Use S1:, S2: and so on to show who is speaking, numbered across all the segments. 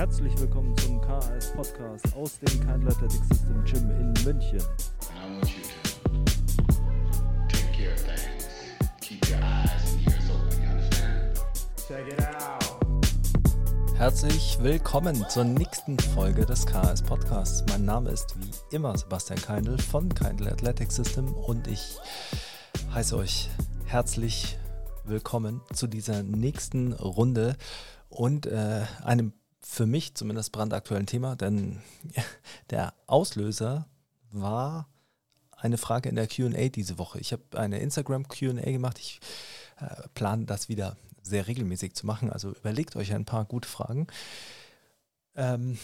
S1: Herzlich willkommen zum KAS Podcast aus dem Kind Athletic System Gym in München.
S2: Herzlich willkommen zur nächsten Folge des KS Podcasts. Mein Name ist wie immer Sebastian Keindl von Keindl Athletic System und ich heiße euch herzlich willkommen zu dieser nächsten Runde und äh, einem für mich zumindest brandaktuellen Thema, denn der Auslöser war eine Frage in der QA diese Woche. Ich habe eine Instagram QA gemacht. Ich äh, plane das wieder sehr regelmäßig zu machen. Also überlegt euch ein paar gute Fragen. Ähm,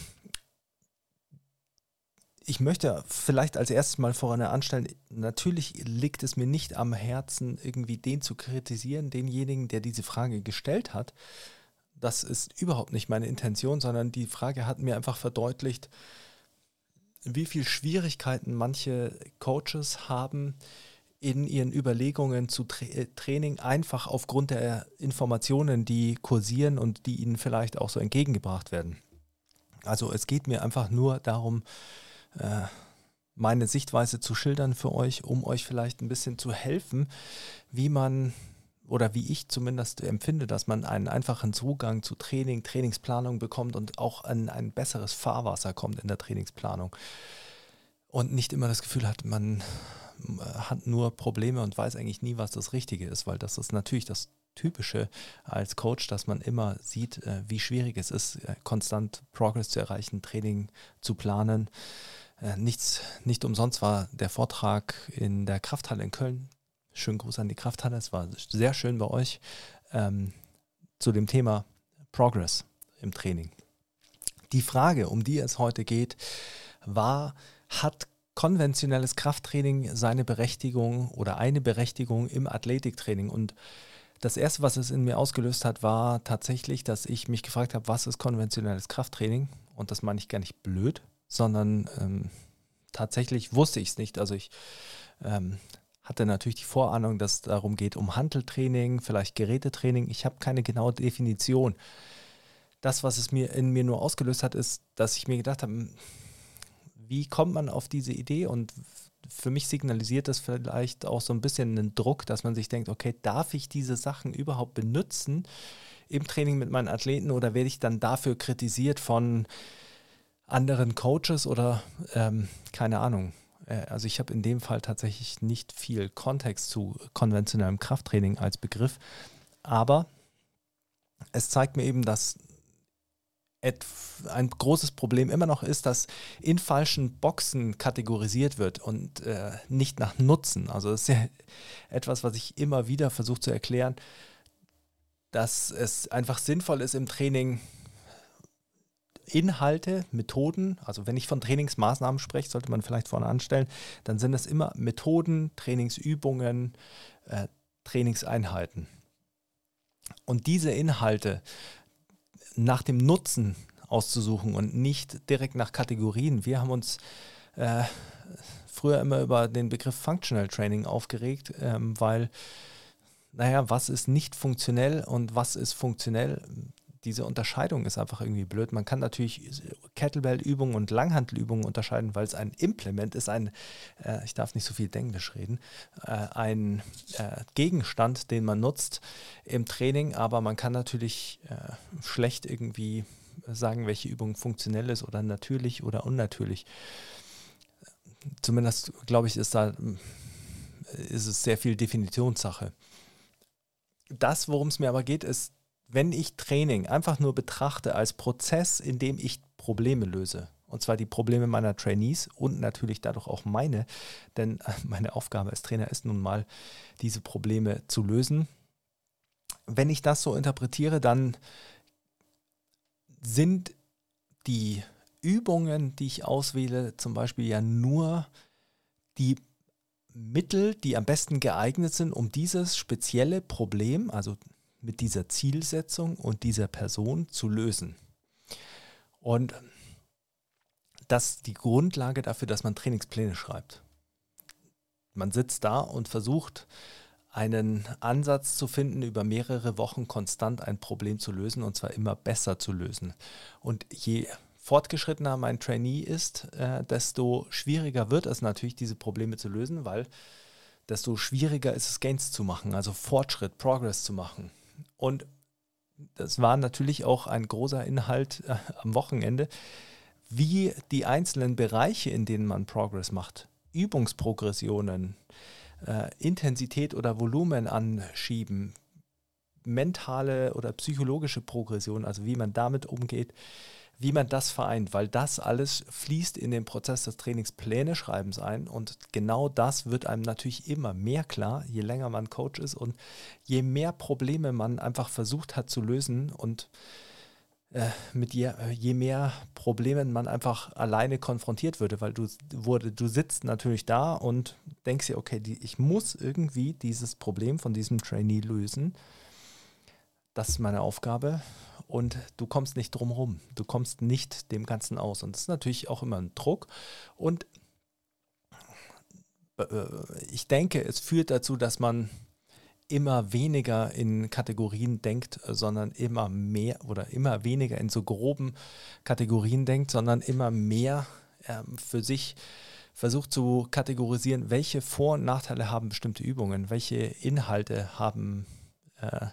S2: ich möchte vielleicht als erstes mal vorne anstellen, natürlich liegt es mir nicht am Herzen, irgendwie den zu kritisieren, denjenigen, der diese Frage gestellt hat. Das ist überhaupt nicht meine Intention, sondern die Frage hat mir einfach verdeutlicht, wie viel Schwierigkeiten manche Coaches haben in ihren Überlegungen zu Tra Training, einfach aufgrund der Informationen, die kursieren und die ihnen vielleicht auch so entgegengebracht werden. Also es geht mir einfach nur darum, äh, meine Sichtweise zu schildern für euch, um euch vielleicht ein bisschen zu helfen, wie man oder wie ich zumindest empfinde, dass man einen einfachen Zugang zu Training, Trainingsplanung bekommt und auch an ein besseres Fahrwasser kommt in der Trainingsplanung. Und nicht immer das Gefühl hat, man äh, hat nur Probleme und weiß eigentlich nie, was das Richtige ist, weil das ist natürlich das Typische als Coach, dass man immer sieht, äh, wie schwierig es ist, äh, konstant Progress zu erreichen, Training zu planen. Nichts, nicht umsonst war der Vortrag in der Krafthalle in Köln Schönen Gruß an die Krafthalle. Es war sehr schön bei euch ähm, zu dem Thema Progress im Training. Die Frage, um die es heute geht, war, hat konventionelles Krafttraining seine Berechtigung oder eine Berechtigung im Athletiktraining? Und das Erste, was es in mir ausgelöst hat, war tatsächlich, dass ich mich gefragt habe, was ist konventionelles Krafttraining? Und das meine ich gar nicht blöd, sondern ähm, tatsächlich wusste ich es nicht. Also ich ähm, hatte natürlich die Vorahnung, dass es darum geht, um Handeltraining, vielleicht Gerätetraining. Ich habe keine genaue Definition. Das, was es mir in mir nur ausgelöst hat, ist, dass ich mir gedacht habe, hm, wie kommt man auf diese Idee? Und für mich signalisiert das vielleicht auch so ein bisschen einen Druck, dass man sich denkt, okay, darf ich diese Sachen überhaupt benutzen im Training mit meinen Athleten oder werde ich dann dafür kritisiert von anderen Coaches oder ähm, keine Ahnung. Äh, also ich habe in dem Fall tatsächlich nicht viel Kontext zu konventionellem Krafttraining als Begriff, aber es zeigt mir eben, dass ein großes Problem immer noch ist, dass in falschen Boxen kategorisiert wird und äh, nicht nach Nutzen. Also das ist ja etwas, was ich immer wieder versuche zu erklären, dass es einfach sinnvoll ist im Training Inhalte, Methoden, also wenn ich von Trainingsmaßnahmen spreche, sollte man vielleicht vorne anstellen, dann sind es immer Methoden, Trainingsübungen, äh, Trainingseinheiten. Und diese Inhalte nach dem Nutzen auszusuchen und nicht direkt nach Kategorien. Wir haben uns äh, früher immer über den Begriff Functional Training aufgeregt, ähm, weil, naja, was ist nicht funktionell und was ist funktionell? Diese Unterscheidung ist einfach irgendwie blöd. Man kann natürlich Kettlebell-Übungen und Langhantelübungen unterscheiden, weil es ein Implement ist, ein, äh, ich darf nicht so viel Englisch reden, äh, ein äh, Gegenstand, den man nutzt im Training, aber man kann natürlich äh, schlecht irgendwie sagen, welche Übung funktionell ist oder natürlich oder unnatürlich. Zumindest, glaube ich, ist da ist es sehr viel Definitionssache. Das, worum es mir aber geht, ist wenn ich Training einfach nur betrachte als Prozess, in dem ich Probleme löse, und zwar die Probleme meiner Trainees und natürlich dadurch auch meine, denn meine Aufgabe als Trainer ist nun mal, diese Probleme zu lösen. Wenn ich das so interpretiere, dann sind die Übungen, die ich auswähle, zum Beispiel ja nur die Mittel, die am besten geeignet sind, um dieses spezielle Problem, also mit dieser Zielsetzung und dieser Person zu lösen. Und das ist die Grundlage dafür, dass man Trainingspläne schreibt. Man sitzt da und versucht einen Ansatz zu finden, über mehrere Wochen konstant ein Problem zu lösen und zwar immer besser zu lösen. Und je fortgeschrittener mein Trainee ist, äh, desto schwieriger wird es natürlich, diese Probleme zu lösen, weil desto schwieriger ist es, Gains zu machen, also Fortschritt, Progress zu machen. Und das war natürlich auch ein großer Inhalt äh, am Wochenende, wie die einzelnen Bereiche, in denen man Progress macht, Übungsprogressionen, äh, Intensität oder Volumen anschieben, mentale oder psychologische Progression, also wie man damit umgeht, wie man das vereint, weil das alles fließt in den Prozess des Trainingspläne-Schreibens ein und genau das wird einem natürlich immer mehr klar, je länger man Coach ist und je mehr Probleme man einfach versucht hat zu lösen und äh, mit je, je mehr Problemen man einfach alleine konfrontiert würde, weil du wurde, du sitzt natürlich da und denkst dir, okay, die, ich muss irgendwie dieses Problem von diesem Trainee lösen. Das ist meine Aufgabe und du kommst nicht drum rum. Du kommst nicht dem Ganzen aus. Und das ist natürlich auch immer ein Druck. Und äh, ich denke, es führt dazu, dass man immer weniger in Kategorien denkt, sondern immer mehr oder immer weniger in so groben Kategorien denkt, sondern immer mehr äh, für sich versucht zu kategorisieren, welche Vor- und Nachteile haben bestimmte Übungen, welche Inhalte haben, äh,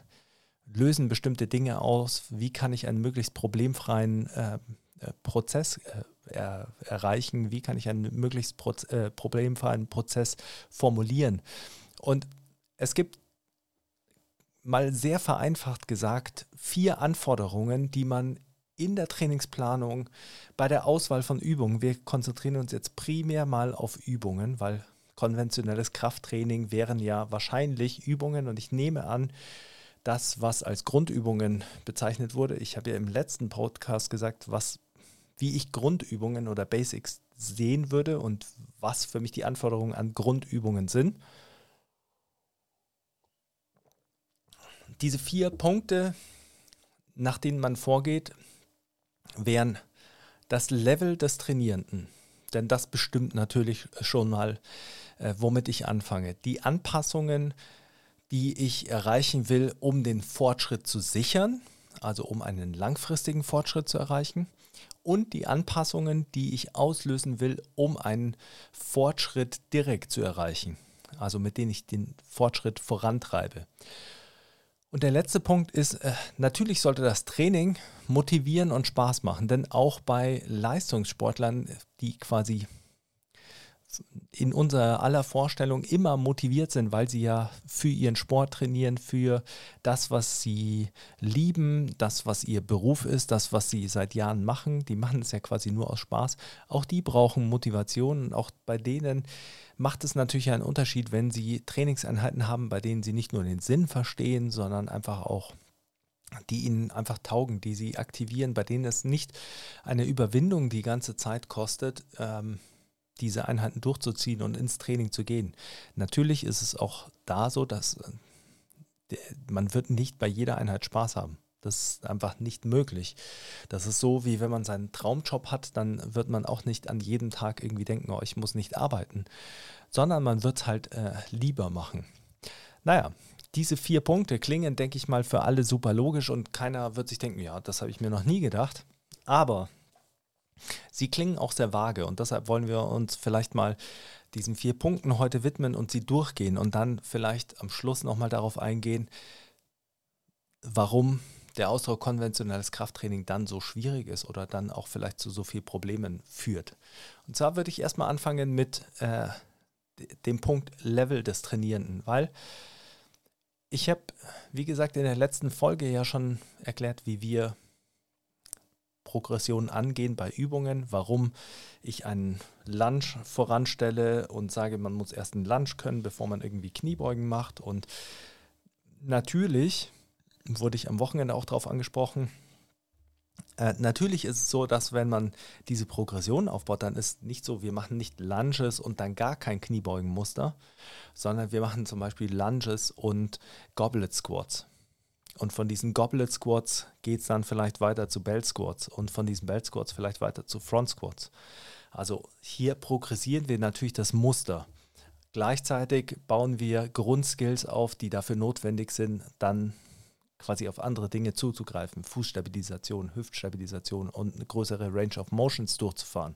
S2: lösen bestimmte Dinge aus, wie kann ich einen möglichst problemfreien äh, äh Prozess äh, er, erreichen, wie kann ich einen möglichst Proz äh, problemfreien Prozess formulieren. Und es gibt mal sehr vereinfacht gesagt, vier Anforderungen, die man in der Trainingsplanung bei der Auswahl von Übungen, wir konzentrieren uns jetzt primär mal auf Übungen, weil konventionelles Krafttraining wären ja wahrscheinlich Übungen und ich nehme an, das, was als Grundübungen bezeichnet wurde, ich habe ja im letzten Podcast gesagt, was, wie ich Grundübungen oder Basics sehen würde und was für mich die Anforderungen an Grundübungen sind. diese vier Punkte, nach denen man vorgeht, wären das Level des Trainierenden. Denn das bestimmt natürlich schon mal, äh, womit ich anfange. Die Anpassungen, die ich erreichen will, um den Fortschritt zu sichern, also um einen langfristigen Fortschritt zu erreichen. Und die Anpassungen, die ich auslösen will, um einen Fortschritt direkt zu erreichen. Also mit denen ich den Fortschritt vorantreibe. Und der letzte Punkt ist, äh, natürlich sollte das Training motivieren und Spaß machen, denn auch bei Leistungssportlern, die quasi in unserer aller Vorstellung immer motiviert sind, weil sie ja für ihren Sport trainieren, für das, was sie lieben, das, was ihr Beruf ist, das, was sie seit Jahren machen. Die machen es ja quasi nur aus Spaß. Auch die brauchen Motivation und auch bei denen macht es natürlich einen Unterschied, wenn sie Trainingseinheiten haben, bei denen sie nicht nur den Sinn verstehen, sondern einfach auch die ihnen einfach taugen, die sie aktivieren, bei denen es nicht eine Überwindung die ganze Zeit kostet, ähm, diese Einheiten durchzuziehen und ins Training zu gehen. Natürlich ist es auch da so, dass äh, man wird nicht bei jeder Einheit Spaß haben. Das ist einfach nicht möglich. Das ist so, wie wenn man seinen Traumjob hat, dann wird man auch nicht an jedem Tag irgendwie denken, oh, ich muss nicht arbeiten, sondern man wird es halt äh, lieber machen. Naja, diese vier Punkte klingen, denke ich mal, für alle super logisch und keiner wird sich denken, ja, das habe ich mir noch nie gedacht. Aber Sie klingen auch sehr vage und deshalb wollen wir uns vielleicht mal diesen vier Punkten heute widmen und sie durchgehen und dann vielleicht am Schluss nochmal darauf eingehen, warum der Ausdruck konventionelles Krafttraining dann so schwierig ist oder dann auch vielleicht zu so vielen Problemen führt. Und zwar würde ich erstmal anfangen mit äh, dem Punkt Level des Trainierenden, weil ich habe, wie gesagt, in der letzten Folge ja schon erklärt, wie wir Progression angehen bei Übungen, warum ich einen Lunge voranstelle und sage, man muss erst einen Lunge können, bevor man irgendwie Kniebeugen macht. Und natürlich wurde ich am Wochenende auch darauf angesprochen, äh, natürlich ist es so, dass wenn man diese Progression aufbaut, dann ist nicht so, wir machen nicht Lunges und dann gar kein Kniebeugenmuster, sondern wir machen zum Beispiel Lunges und Goblet Squats. Und von diesen Goblet Squats geht es dann vielleicht weiter zu Bell Squats und von diesen Bell Squats vielleicht weiter zu Front Squats. Also hier progressieren wir natürlich das Muster. Gleichzeitig bauen wir Grundskills auf, die dafür notwendig sind, dann quasi auf andere Dinge zuzugreifen, Fußstabilisation, Hüftstabilisation und eine größere Range of Motions durchzufahren.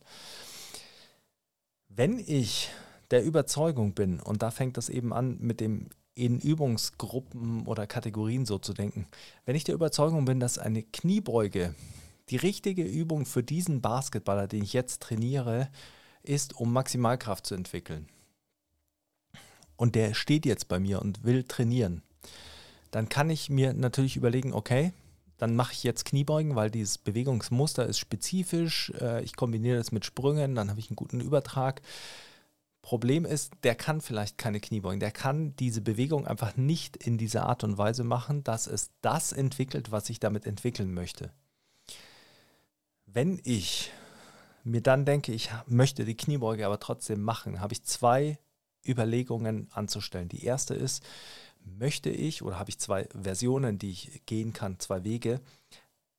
S2: Wenn ich der Überzeugung bin, und da fängt das eben an mit dem in Übungsgruppen oder Kategorien so zu denken, wenn ich der Überzeugung bin, dass eine Kniebeuge die richtige Übung für diesen Basketballer, den ich jetzt trainiere, ist, um Maximalkraft zu entwickeln. Und der steht jetzt bei mir und will trainieren dann kann ich mir natürlich überlegen, okay, dann mache ich jetzt Kniebeugen, weil dieses Bewegungsmuster ist spezifisch. Äh, ich kombiniere das mit Sprüngen, dann habe ich einen guten Übertrag. Problem ist, der kann vielleicht keine Kniebeugen. Der kann diese Bewegung einfach nicht in dieser Art und Weise machen, dass es das entwickelt, was ich damit entwickeln möchte. Wenn ich mir dann denke, ich möchte die Kniebeuge aber trotzdem machen, habe ich zwei Überlegungen anzustellen. Die erste ist, möchte ich, oder habe ich zwei Versionen, die ich gehen kann, zwei Wege,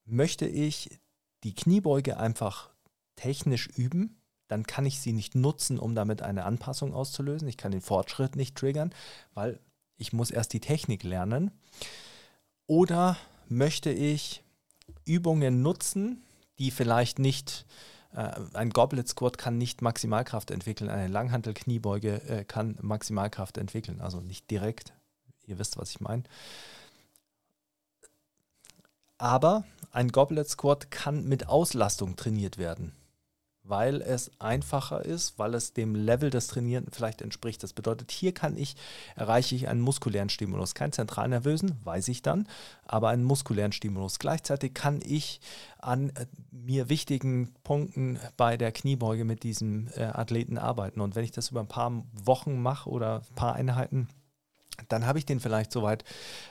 S2: möchte ich die Kniebeuge einfach technisch üben, dann kann ich sie nicht nutzen, um damit eine Anpassung auszulösen. Ich kann den Fortschritt nicht triggern, weil ich muss erst die Technik lernen. Oder möchte ich Übungen nutzen, die vielleicht nicht, äh, ein Goblet Squat kann nicht Maximalkraft entwickeln, eine Langhantel-Kniebeuge äh, kann Maximalkraft entwickeln, also nicht direkt, Ihr wisst, was ich meine. Aber ein Goblet Squat kann mit Auslastung trainiert werden, weil es einfacher ist, weil es dem Level des Trainierenden vielleicht entspricht. Das bedeutet, hier kann ich, erreiche ich einen muskulären Stimulus. Keinen zentralnervösen, weiß ich dann, aber einen muskulären Stimulus. Gleichzeitig kann ich an äh, mir wichtigen Punkten bei der Kniebeuge mit diesem äh, Athleten arbeiten. Und wenn ich das über ein paar Wochen mache oder ein paar Einheiten, dann habe ich den vielleicht so weit,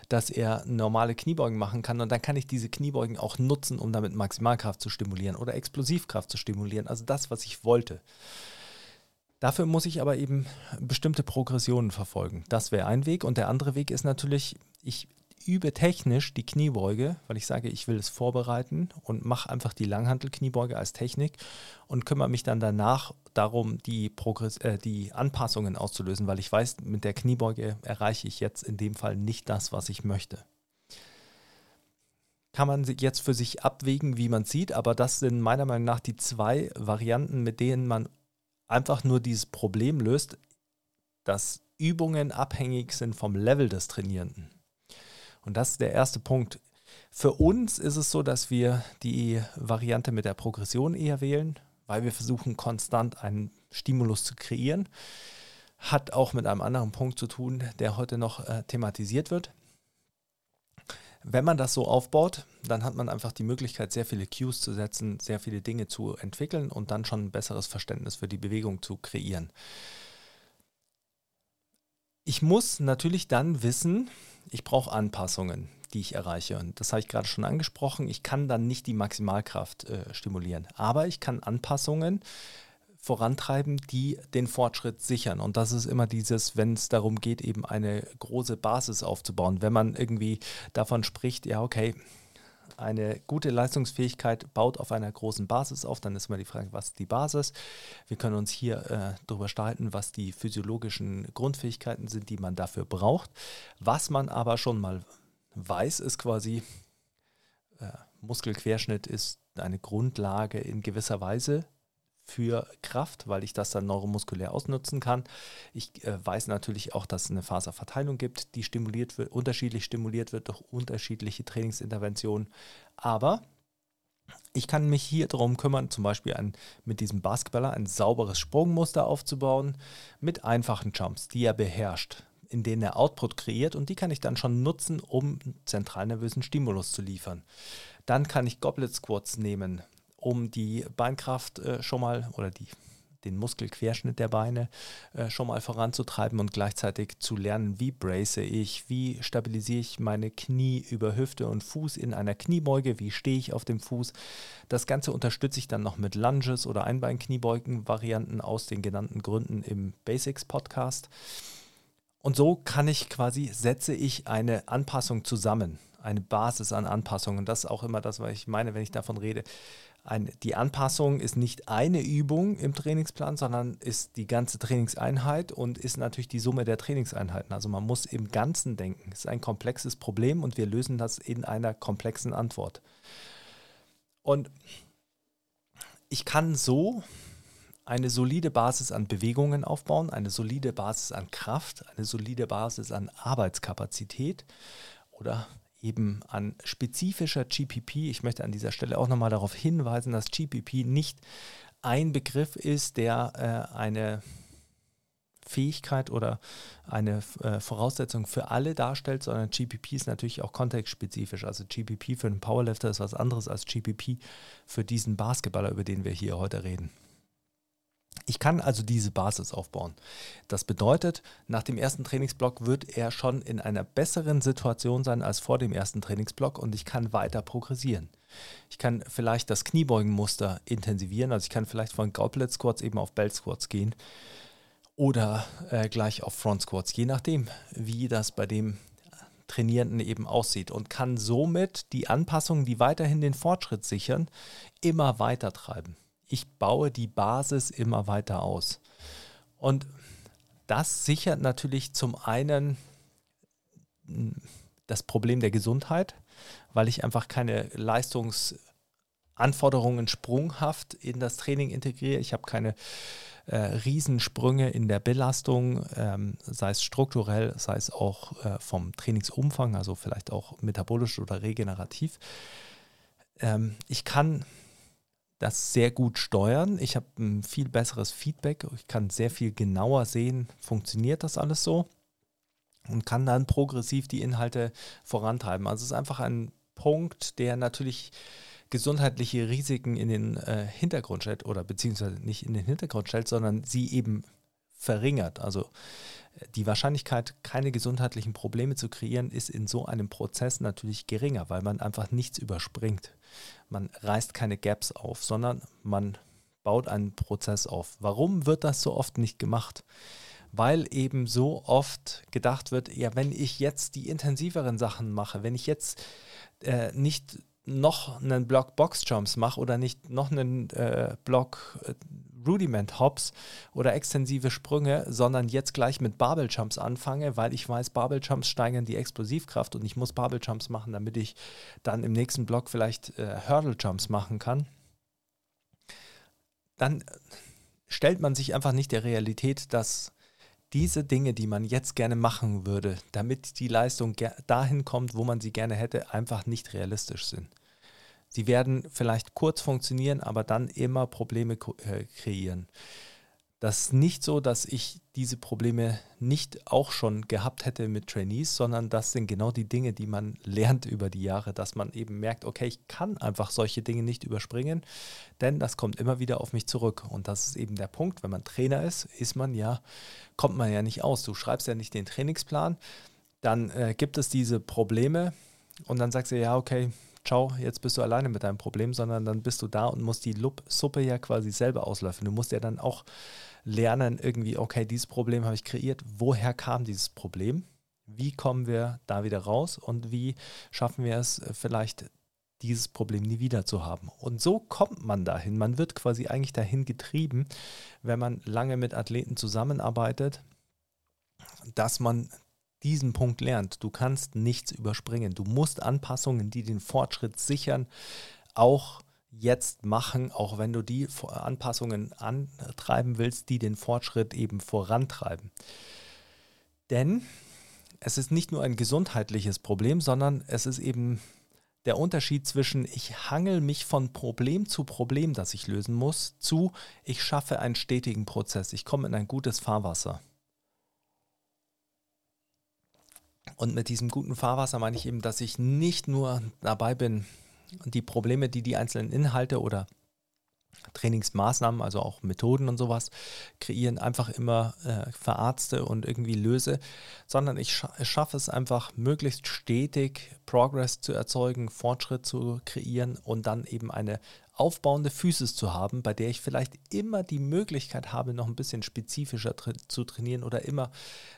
S2: dass er normale Kniebeugen machen kann und dann kann ich diese Kniebeugen auch nutzen, um damit Maximalkraft zu stimulieren oder Explosivkraft zu stimulieren, also das, was ich wollte. Dafür muss ich aber eben bestimmte Progressionen verfolgen. Das wäre ein Weg und der andere Weg ist natürlich, ich übe technisch die Kniebeuge, weil ich sage, ich will es vorbereiten und mache einfach die Langhantel-Kniebeuge als Technik und kümmere mich dann danach darum, die, Progress äh, die Anpassungen auszulösen, weil ich weiß, mit der Kniebeuge erreiche ich jetzt in dem Fall nicht das, was ich möchte. Kann man jetzt für sich abwägen, wie man sieht, aber das sind meiner Meinung nach die zwei Varianten, mit denen man einfach nur dieses Problem löst, dass Übungen abhängig sind vom Level des Trainierenden. Und das ist der erste Punkt. Für uns ist es so, dass wir die Variante mit der Progression eher wählen, weil wir versuchen konstant einen Stimulus zu kreieren. Hat auch mit einem anderen Punkt zu tun, der heute noch äh, thematisiert wird. Wenn man das so aufbaut, dann hat man einfach die Möglichkeit, sehr viele Cues zu setzen, sehr viele Dinge zu entwickeln und dann schon ein besseres Verständnis für die Bewegung zu kreieren. Ich muss natürlich dann wissen, ich brauche Anpassungen, die ich erreiche. Und das habe ich gerade schon angesprochen. Ich kann dann nicht die Maximalkraft äh, stimulieren, aber ich kann Anpassungen vorantreiben, die den Fortschritt sichern. Und das ist immer dieses, wenn es darum geht, eben eine große Basis aufzubauen. Wenn man irgendwie davon spricht, ja, okay, eine gute Leistungsfähigkeit baut auf einer großen Basis auf. Dann ist immer die Frage, was ist die Basis? Wir können uns hier äh, darüber streiten, was die physiologischen Grundfähigkeiten sind, die man dafür braucht. Was man aber schon mal weiß, ist quasi, äh, Muskelquerschnitt ist eine Grundlage in gewisser Weise für Kraft, weil ich das dann neuromuskulär ausnutzen kann. Ich äh, weiß natürlich auch, dass es eine Faserverteilung gibt, die stimuliert wird, unterschiedlich stimuliert wird durch unterschiedliche Trainingsinterventionen. Aber ich kann mich hier darum kümmern, zum Beispiel ein, mit diesem Basketballer ein sauberes Sprungmuster aufzubauen mit einfachen Jumps, die er beherrscht, in denen er Output kreiert und die kann ich dann schon nutzen, um zentralnervösen Stimulus zu liefern. Dann kann ich Goblet Squats nehmen, um die Beinkraft äh, schon mal oder die, den Muskelquerschnitt der Beine äh, schon mal voranzutreiben und gleichzeitig zu lernen, wie brace ich, wie stabilisiere ich meine Knie über Hüfte und Fuß in einer Kniebeuge, wie stehe ich auf dem Fuß. Das Ganze unterstütze ich dann noch mit Lunges oder Einbeinkniebeugen-Varianten aus den genannten Gründen im Basics-Podcast. Und so kann ich quasi, setze ich eine Anpassung zusammen, eine Basis an Anpassungen. Und das ist auch immer das, was ich meine, wenn ich davon rede Ein, die Anpassung ist nicht eine Übung im Trainingsplan, sondern ist die ganze Trainingseinheit und ist natürlich die Summe der Trainingseinheiten. Also man muss im Ganzen denken. Es ist ein komplexes Problem und wir lösen das in einer komplexen Antwort. Und ich kann so eine solide Basis an Bewegungen aufbauen, eine solide Basis an Kraft, eine solide Basis an Arbeitskapazität oder eben an spezifischer GPP. Ich möchte an dieser Stelle auch nochmal darauf hinweisen, dass GPP nicht ein Begriff ist, der äh, eine Fähigkeit oder eine äh, Voraussetzung für alle darstellt, sondern GPP ist natürlich auch kontextspezifisch. Also GPP für einen Powerlifter ist was anderes als GPP für diesen Basketballer, über den wir hier heute reden. Ich kann also diese Basis aufbauen. Das bedeutet, nach dem ersten Trainingsblock wird er schon in einer besseren Situation sein als vor dem ersten Trainingsblock und ich kann weiter progressieren. Ich kann vielleicht das Kniebeugenmuster intensivieren, also ich kann vielleicht von Goblet Squats eben auf Belt Squats gehen oder äh, gleich auf Front Squats, je nachdem, wie das bei dem Trainierenden eben aussieht und kann somit die Anpassungen, die weiterhin den Fortschritt sichern, immer weiter treiben ich baue die Basis immer weiter aus. Und das sichert natürlich zum einen das Problem der Gesundheit, weil ich einfach keine Leistungsanforderungen sprunghaft in das Training integriere. Ich habe keine äh, Riesensprünge in der Belastung, ähm, sei es strukturell, sei es auch äh, vom Trainingsumfang, also vielleicht auch metabolisch oder regenerativ. Ähm, ich kann das sehr gut steuern. Ich habe ein viel besseres Feedback. Ich kann sehr viel genauer sehen, funktioniert das alles so und kann dann progressiv die Inhalte vorantreiben. Also es ist einfach ein Punkt, der natürlich gesundheitliche Risiken in den äh, Hintergrund stellt oder beziehungsweise nicht in den Hintergrund stellt, sondern sie eben verringert. Also die Wahrscheinlichkeit, keine gesundheitlichen Probleme zu kreieren, ist in so einem Prozess natürlich geringer, weil man einfach nichts überspringt. Man reißt keine Gaps auf, sondern man baut einen Prozess auf. Warum wird das so oft nicht gemacht? Weil eben so oft gedacht wird, ja, wenn ich jetzt die intensiveren Sachen mache, wenn ich jetzt äh, nicht noch einen Block Box-Jumps mache oder nicht noch einen äh, Block äh, Rudiment Hops oder extensive Sprünge, sondern jetzt gleich mit Barbell Jumps anfange, weil ich weiß, Barbell Jumps steigern die Explosivkraft und ich muss Barbell Jumps machen, damit ich dann im nächsten Block vielleicht äh, Hurdle Jumps machen kann. Dann stellt man sich einfach nicht der Realität, dass diese Dinge, die man jetzt gerne machen würde, damit die Leistung dahin kommt, wo man sie gerne hätte, einfach nicht realistisch sind. Sie werden vielleicht kurz funktionieren, aber dann immer Probleme äh, kreieren. Das ist nicht so, dass ich diese Probleme nicht auch schon gehabt hätte mit Trainees, sondern das sind genau die Dinge, die man lernt über die Jahre, dass man eben merkt, okay, ich kann einfach solche Dinge nicht überspringen, denn das kommt immer wieder auf mich zurück. Und das ist eben der Punkt, wenn man Trainer ist, ist man ja, kommt man ja nicht aus. Du schreibst ja nicht den Trainingsplan, dann äh, gibt es diese Probleme und dann sagst du, ja, okay, ciao, jetzt bist du alleine mit deinem Problem, sondern dann bist du da und musst die Suppe ja quasi selber auslöffeln. Du musst ja dann auch lernen, irgendwie, okay, dieses Problem habe ich kreiert. Woher kam dieses Problem? Wie kommen wir da wieder raus und wie schaffen wir es vielleicht dieses Problem nie wieder zu haben. Und so kommt man dahin. Man wird quasi eigentlich dahin getrieben, wenn man lange mit Athleten zusammenarbeitet, dass man diesen Punkt lernt. Du kannst nichts überspringen. Du musst Anpassungen, die den Fortschritt sichern, auch jetzt machen, auch wenn du die Anpassungen antreiben willst, die den Fortschritt eben vorantreiben. Denn es ist nicht nur ein gesundheitliches Problem, sondern es ist eben der Unterschied zwischen ich hangel mich von Problem zu Problem, das ich lösen muss, zu ich schaffe einen stetigen Prozess, ich komme in ein gutes Fahrwasser. Und mit diesem guten Fahrwasser meine ich eben, dass ich nicht nur dabei bin, die Probleme, die die einzelnen Inhalte oder Trainingsmaßnahmen, also auch Methoden und sowas kreieren, einfach immer äh, verarzte und irgendwie löse, sondern ich scha schaffe es einfach möglichst stetig Progress zu erzeugen, Fortschritt zu kreieren und dann eben eine aufbauende Physis zu haben, bei der ich vielleicht immer die Möglichkeit habe, noch ein bisschen spezifischer tra zu trainieren oder immer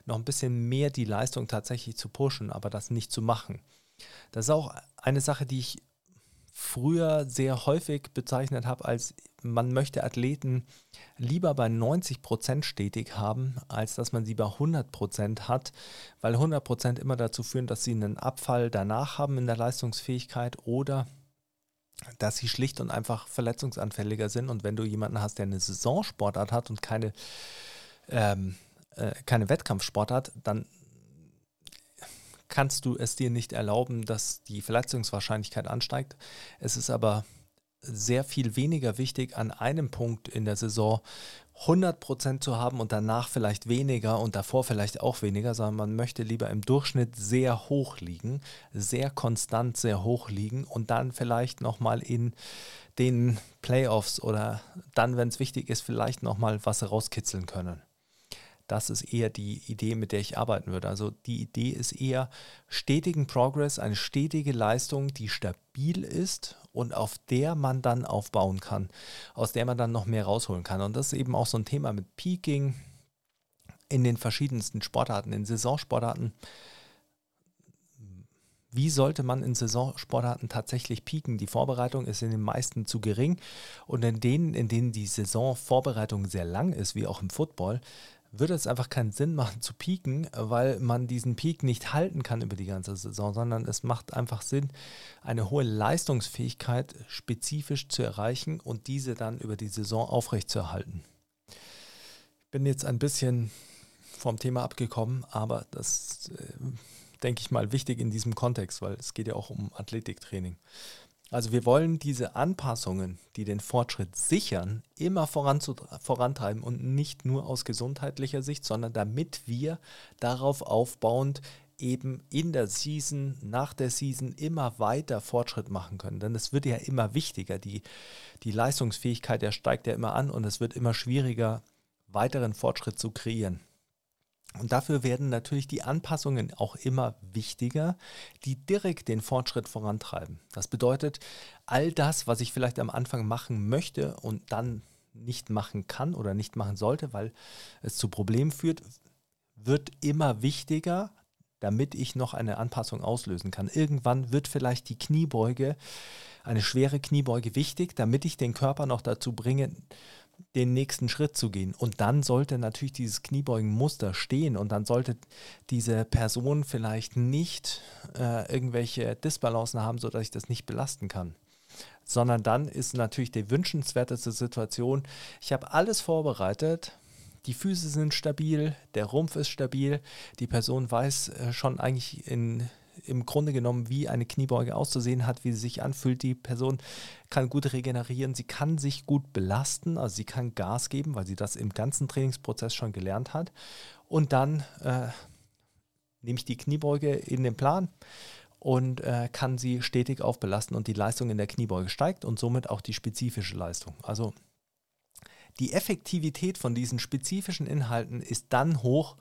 S2: noch ein bisschen mehr die Leistung tatsächlich zu pushen, aber das nicht zu machen. Das ist auch eine Sache, die ich früher sehr häufig bezeichnet habe als man möchte Athleten lieber bei 90 Prozent stetig haben, als dass man sie bei 100 Prozent hat, weil 100 Prozent immer dazu führen, dass sie einen Abfall danach haben in der Leistungsfähigkeit oder dass sie schlicht und einfach verletzungsanfälliger sind. Und wenn du jemanden hast, der eine Saisonsportart hat und keine, ähm, äh, keine Wettkampfsportart, dann kannst du es dir nicht erlauben, dass die Verletzungswahrscheinlichkeit ansteigt. Es ist aber sehr viel weniger wichtig, an einem Punkt in der Saison 100% zu haben und danach vielleicht weniger und davor vielleicht auch weniger, sondern man möchte lieber im Durchschnitt sehr hoch liegen, sehr konstant sehr hoch liegen und dann vielleicht nochmal in den Playoffs oder dann, wenn es wichtig ist, vielleicht nochmal was rauskitzeln können. Das ist eher die Idee, mit der ich arbeiten würde. Also die Idee ist eher stetigen Progress, eine stetige Leistung, die stabil ist und auf der man dann aufbauen kann, aus der man dann noch mehr rausholen kann. Und das ist eben auch so ein Thema mit Peaking in den verschiedensten Sportarten, in Saisonsportarten. Wie sollte man in Saisonsportarten tatsächlich pieken? Die Vorbereitung ist in den meisten zu gering und in denen, in denen die Saisonvorbereitung sehr lang ist, wie auch im Football, würde es einfach keinen Sinn machen zu pieken, weil man diesen Peak nicht halten kann über die ganze Saison, sondern es macht einfach Sinn, eine hohe Leistungsfähigkeit spezifisch zu erreichen und diese dann über die Saison aufrechtzuerhalten. Ich bin jetzt ein bisschen vom Thema abgekommen, aber das äh, denke ich mal wichtig in diesem Kontext, weil es geht ja auch um Athletiktraining. Also wir wollen diese Anpassungen, die den Fortschritt sichern, immer vorantreiben und nicht nur aus gesundheitlicher Sicht, sondern damit wir darauf aufbauend eben in der Season, nach der Season immer weiter Fortschritt machen können. Denn es wird ja immer wichtiger, die, die Leistungsfähigkeit, der steigt ja immer an und es wird immer schwieriger, weiteren Fortschritt zu kreieren. Und dafür werden natürlich die Anpassungen auch immer wichtiger, die direkt den Fortschritt vorantreiben. Das bedeutet, all das, was ich vielleicht am Anfang machen möchte und dann nicht machen kann oder nicht machen sollte, weil es zu Problemen führt, wird immer wichtiger, damit ich noch eine Anpassung auslösen kann. Irgendwann wird vielleicht die Kniebeuge, eine schwere Kniebeuge wichtig, damit ich den Körper noch dazu bringe, den nächsten Schritt zu gehen. Und dann sollte natürlich dieses Kniebeugenmuster stehen und dann sollte diese Person vielleicht nicht äh, irgendwelche Disbalancen haben, sodass ich das nicht belasten kann. Sondern dann ist natürlich die wünschenswerteste Situation, ich habe alles vorbereitet, die Füße sind stabil, der Rumpf ist stabil, die Person weiß äh, schon eigentlich in im Grunde genommen, wie eine Kniebeuge auszusehen hat, wie sie sich anfühlt. Die Person kann gut regenerieren, sie kann sich gut belasten, also sie kann Gas geben, weil sie das im ganzen Trainingsprozess schon gelernt hat. Und dann äh, nehme ich die Kniebeuge in den Plan und äh, kann sie stetig aufbelasten und die Leistung in der Kniebeuge steigt und somit auch die spezifische Leistung. Also die Effektivität von diesen spezifischen Inhalten ist dann hoch,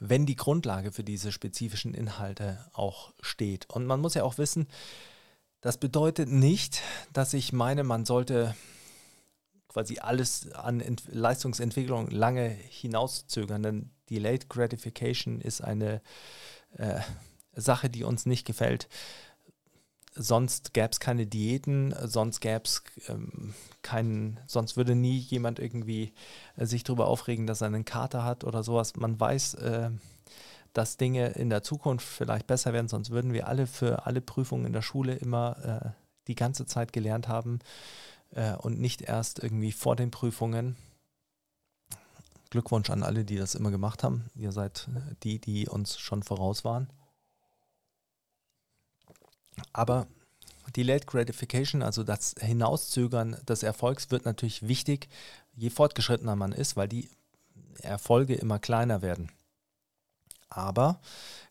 S2: wenn die Grundlage für diese spezifischen Inhalte auch steht. Und man muss ja auch wissen, das bedeutet nicht, dass ich meine, man sollte quasi alles an Ent Leistungsentwicklung lange hinauszögern, denn Delayed Gratification ist eine äh, Sache, die uns nicht gefällt sonst gäbe es keine Diäten, sonst gäbe es ähm, keinen, sonst würde nie jemand irgendwie äh, sich darüber aufregen, dass er einen Kater hat oder sowas. Man weiß, äh, dass Dinge in der Zukunft vielleicht besser werden, sonst würden wir alle für alle Prüfungen in der Schule immer äh, die ganze Zeit gelernt haben äh, und nicht erst irgendwie vor den Prüfungen. Glückwunsch an alle, die das immer gemacht haben. Ihr seid die, die uns schon voraus waren. Aber Delayed Gratification, also das Hinauszögern des Erfolgs, wird natürlich wichtig, je fortgeschrittener man ist, weil die Erfolge immer kleiner werden. Aber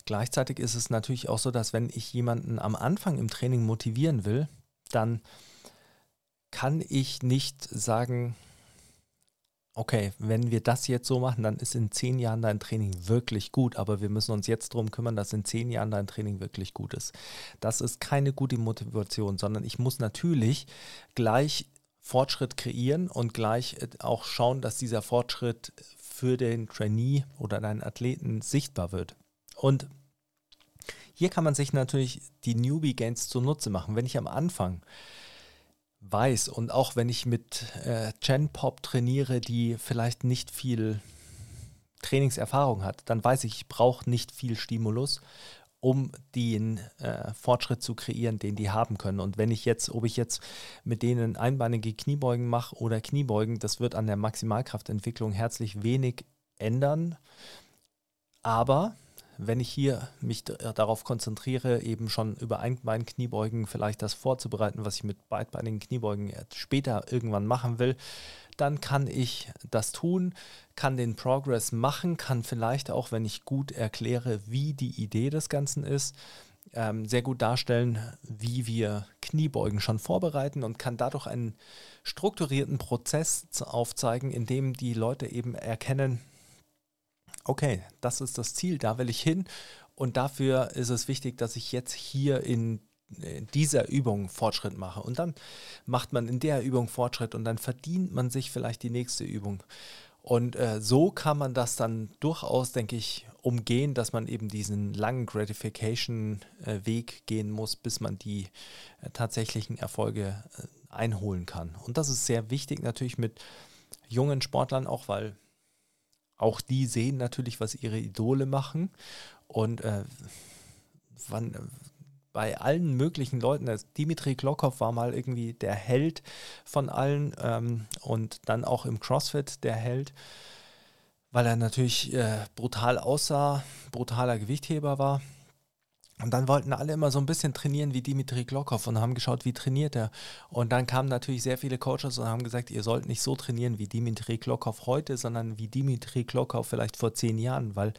S2: gleichzeitig ist es natürlich auch so, dass wenn ich jemanden am Anfang im Training motivieren will, dann kann ich nicht sagen, okay, wenn wir das jetzt so machen, dann ist in zehn Jahren dein Training wirklich gut, aber wir müssen uns jetzt darum kümmern, dass in zehn Jahren dein Training wirklich gut ist. Das ist keine gute Motivation, sondern ich muss natürlich gleich Fortschritt kreieren und gleich äh, auch schauen, dass dieser Fortschritt für den Trainee oder deinen Athleten sichtbar wird. Und hier kann man sich natürlich die Newbie Gains zunutze machen. Wenn ich am Anfang weiß und auch wenn ich mit äh, Gen Pop trainiere, die vielleicht nicht viel Trainingserfahrung hat, dann weiß ich, ich brauche nicht viel Stimulus, um den äh, Fortschritt zu kreieren, den die haben können. Und wenn ich jetzt, ob ich jetzt mit denen einbeinige Kniebeugen mache oder Kniebeugen, das wird an der Maximalkraftentwicklung herzlich wenig ändern. Aber wenn ich hier mich darauf konzentriere, eben schon über Einbein-Kniebeugen vielleicht das vorzubereiten, was ich mit beidbeinigen Kniebeugen später irgendwann machen will, dann kann ich das tun, kann den Progress machen, kann vielleicht auch, wenn ich gut erkläre, wie die Idee des Ganzen ist, ähm, sehr gut darstellen, wie wir Kniebeugen schon vorbereiten und kann dadurch einen strukturierten Prozess aufzeigen, in dem die Leute eben erkennen, okay, das ist das Ziel, da will ich hin und dafür ist es wichtig, dass ich jetzt hier in dieser Übung Fortschritt mache. Und dann macht man in der Übung Fortschritt und dann verdient man sich vielleicht die nächste Übung. Und äh, so kann man das dann durchaus, denke ich, umgehen, dass man eben diesen langen Gratification-Weg äh, gehen muss, bis man die äh, tatsächlichen Erfolge äh, einholen kann. Und das ist sehr wichtig natürlich mit jungen Sportlern auch, weil auch die sehen natürlich, was ihre Idole machen. Und äh, wann, bei allen möglichen Leuten. Also Dimitri Klokov war mal irgendwie der Held von allen ähm, und dann auch im CrossFit der Held, weil er natürlich äh, brutal aussah, brutaler Gewichtheber war. Und dann wollten alle immer so ein bisschen trainieren wie Dimitri Glokov und haben geschaut, wie trainiert er. Und dann kamen natürlich sehr viele Coaches und haben gesagt, ihr sollt nicht so trainieren wie Dimitri Glokov heute, sondern wie Dimitri Glokov vielleicht vor zehn Jahren, weil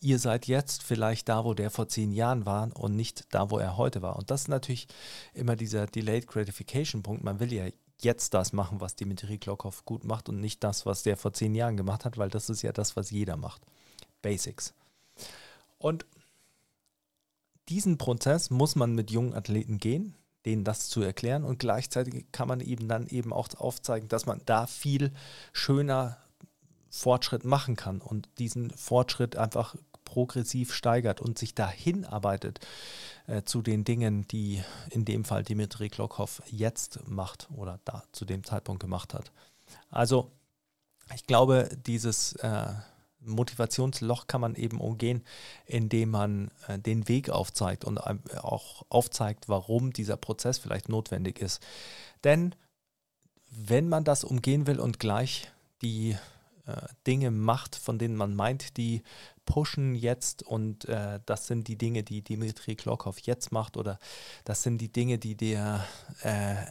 S2: ihr seid jetzt vielleicht da, wo der vor zehn Jahren war und nicht da, wo er heute war. Und das ist natürlich immer dieser Delayed Gratification Punkt. Man will ja jetzt das machen, was Dimitri Glokov gut macht und nicht das, was der vor zehn Jahren gemacht hat, weil das ist ja das, was jeder macht. Basics. Und diesen Prozess muss man mit jungen Athleten gehen, denen das zu erklären und gleichzeitig kann man eben dann eben auch aufzeigen, dass man da viel schöner Fortschritt machen kann und diesen Fortschritt einfach progressiv steigert und sich dahin arbeitet äh, zu den Dingen, die in dem Fall Dimitri Klokov jetzt macht oder da zu dem Zeitpunkt gemacht hat. Also ich glaube, dieses äh, Motivationsloch kann man eben umgehen, indem man äh, den Weg aufzeigt und äh, auch aufzeigt, warum dieser Prozess vielleicht notwendig ist. Denn wenn man das umgehen will und gleich die äh, Dinge macht, von denen man meint, die pushen jetzt und äh, das sind die Dinge, die Dimitri Klokov jetzt macht oder das sind die Dinge, die der äh,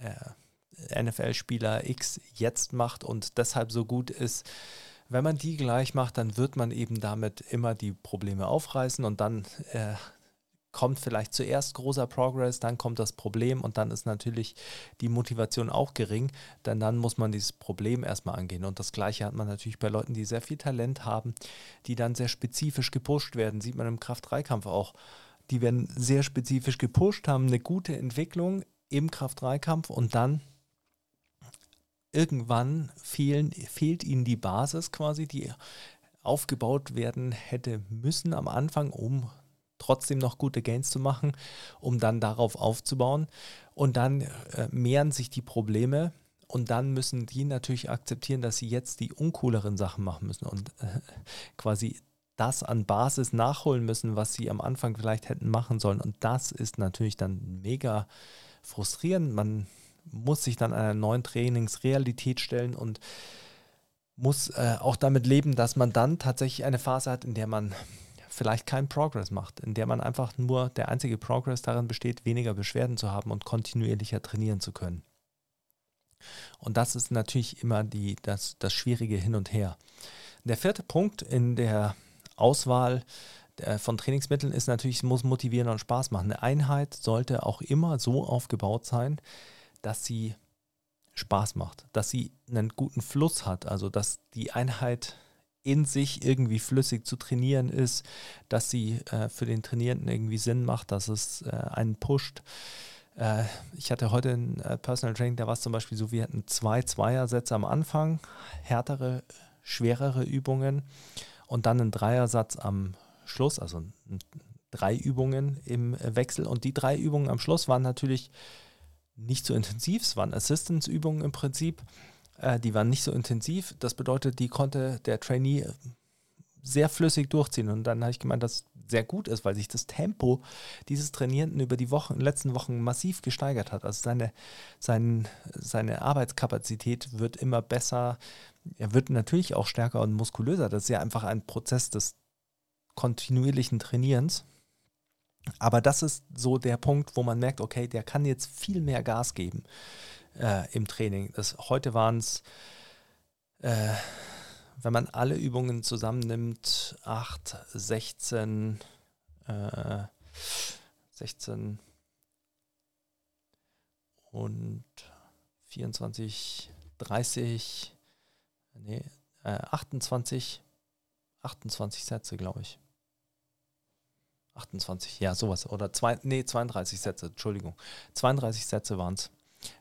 S2: äh, NFL-Spieler X jetzt macht und deshalb so gut ist, wenn man die gleich macht, dann wird man eben damit immer die Probleme aufreißen und dann äh, kommt vielleicht zuerst großer Progress, dann kommt das Problem und dann ist natürlich die Motivation auch gering, denn dann muss man dieses Problem erstmal angehen. Und das gleiche hat man natürlich bei Leuten, die sehr viel Talent haben, die dann sehr spezifisch gepusht werden. Sieht man im Kraft-3-Kampf auch. Die werden sehr spezifisch gepusht, haben eine gute Entwicklung im Kraft-3-Kampf und dann irgendwann fehlen, fehlt ihnen die Basis quasi, die aufgebaut werden hätte müssen am Anfang, um trotzdem noch gute Gains zu machen, um dann darauf aufzubauen. Und dann äh, mehren sich die Probleme und dann müssen die natürlich akzeptieren, dass sie jetzt die uncooleren Sachen machen müssen und äh, quasi das an Basis nachholen müssen, was sie am Anfang vielleicht hätten machen sollen. Und das ist natürlich dann mega frustrierend. Man muss sich dann einer neuen Trainingsrealität stellen und muss äh, auch damit leben, dass man dann tatsächlich eine Phase hat, in der man vielleicht keinen Progress macht, in der man einfach nur der einzige Progress darin besteht, weniger Beschwerden zu haben und kontinuierlicher trainieren zu können. Und das ist natürlich immer die, das, das schwierige Hin und Her. Der vierte Punkt in der Auswahl äh, von Trainingsmitteln ist natürlich, es muss motivieren und Spaß machen. Eine Einheit sollte auch immer so aufgebaut sein, dass sie Spaß macht, dass sie einen guten Fluss hat, also dass die Einheit in sich irgendwie flüssig zu trainieren ist, dass sie äh, für den Trainierenden irgendwie Sinn macht, dass es äh, einen pusht. Äh, ich hatte heute einen äh, Personal Training, der war es zum Beispiel so, wir hatten zwei Zweiersätze am Anfang, härtere, schwerere Übungen und dann einen Dreiersatz am Schluss, also ein drei Übungen im Wechsel. Und die drei Übungen am Schluss waren natürlich nicht so intensiv. Es waren Assistance-Übungen im Prinzip. Äh, die waren nicht so intensiv. Das bedeutet, die konnte der Trainee sehr flüssig durchziehen. Und dann habe ich gemeint, dass sehr gut ist, weil sich das Tempo dieses Trainierenden über die Wochen, letzten Wochen massiv gesteigert hat. Also seine, sein, seine Arbeitskapazität wird immer besser. Er wird natürlich auch stärker und muskulöser. Das ist ja einfach ein Prozess des kontinuierlichen Trainierens. Aber das ist so der Punkt, wo man merkt, okay, der kann jetzt viel mehr Gas geben äh, im Training. Das, heute waren es, äh, wenn man alle Übungen zusammennimmt, 8, 16, äh, 16 und 24, 30, nee, 28, äh, 28 Sätze, glaube ich. 28, ja, sowas. Oder zwei, nee, 32 Sätze, Entschuldigung. 32 Sätze waren es,